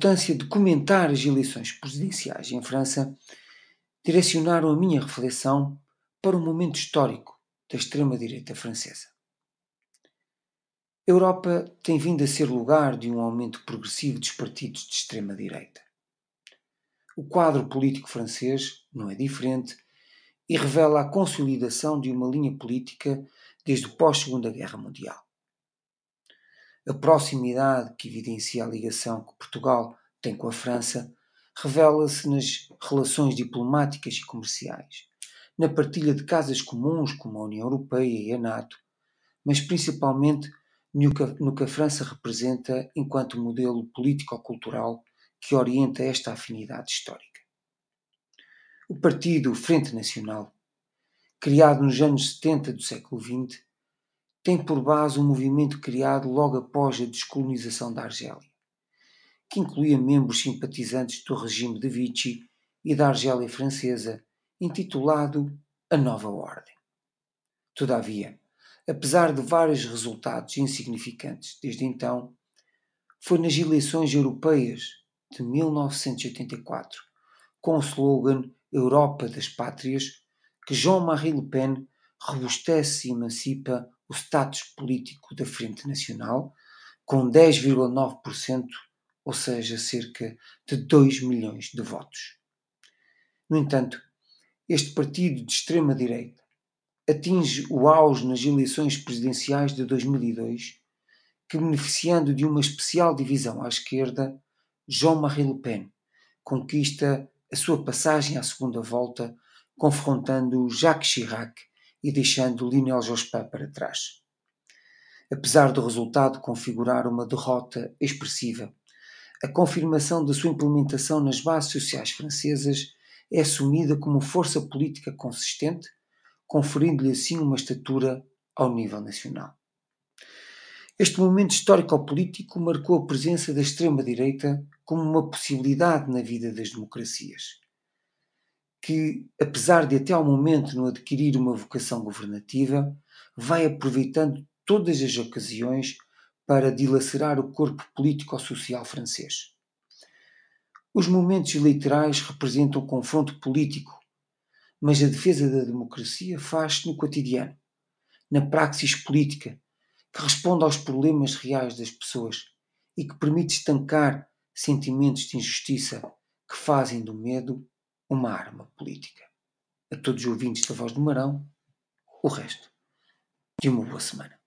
importância de comentar as eleições presidenciais em França direcionaram a minha reflexão para o momento histórico da extrema-direita francesa. A Europa tem vindo a ser lugar de um aumento progressivo dos partidos de extrema-direita. O quadro político francês não é diferente e revela a consolidação de uma linha política desde o pós-Segunda Guerra Mundial. A proximidade que evidencia a ligação que Portugal tem com a França revela-se nas relações diplomáticas e comerciais, na partilha de casas comuns como a União Europeia e a NATO, mas principalmente no que, a França representa enquanto modelo político-cultural que orienta esta afinidade histórica. O partido Frente Nacional, criado nos anos 70 do século XX, tem por base um movimento criado logo após a descolonização da Argélia, que incluía membros simpatizantes do regime de Vichy e da Argélia francesa, intitulado A Nova Ordem. Todavia, apesar de vários resultados insignificantes desde então, foi nas eleições europeias de 1984, com o slogan Europa das Pátrias, que Jean-Marie Le Pen robustece e emancipa o status político da Frente Nacional, com 10,9%, ou seja, cerca de 2 milhões de votos. No entanto, este partido de extrema-direita atinge o auge nas eleições presidenciais de 2002, que, beneficiando de uma especial divisão à esquerda, Jean-Marie Le Pen conquista a sua passagem à segunda volta, confrontando Jacques Chirac e deixando Lionel Jospin para trás. Apesar do resultado configurar uma derrota expressiva, a confirmação da sua implementação nas bases sociais francesas é assumida como força política consistente, conferindo-lhe assim uma estatura ao nível nacional. Este momento histórico-político marcou a presença da extrema-direita como uma possibilidade na vida das democracias que, apesar de até ao momento não adquirir uma vocação governativa, vai aproveitando todas as ocasiões para dilacerar o corpo político-social francês. Os momentos eleitorais representam confronto político, mas a defesa da democracia faz-se no cotidiano, na praxis política, que responde aos problemas reais das pessoas e que permite estancar sentimentos de injustiça que fazem do medo uma arma política. A todos os ouvintes da Voz do Marão, o resto de uma boa semana.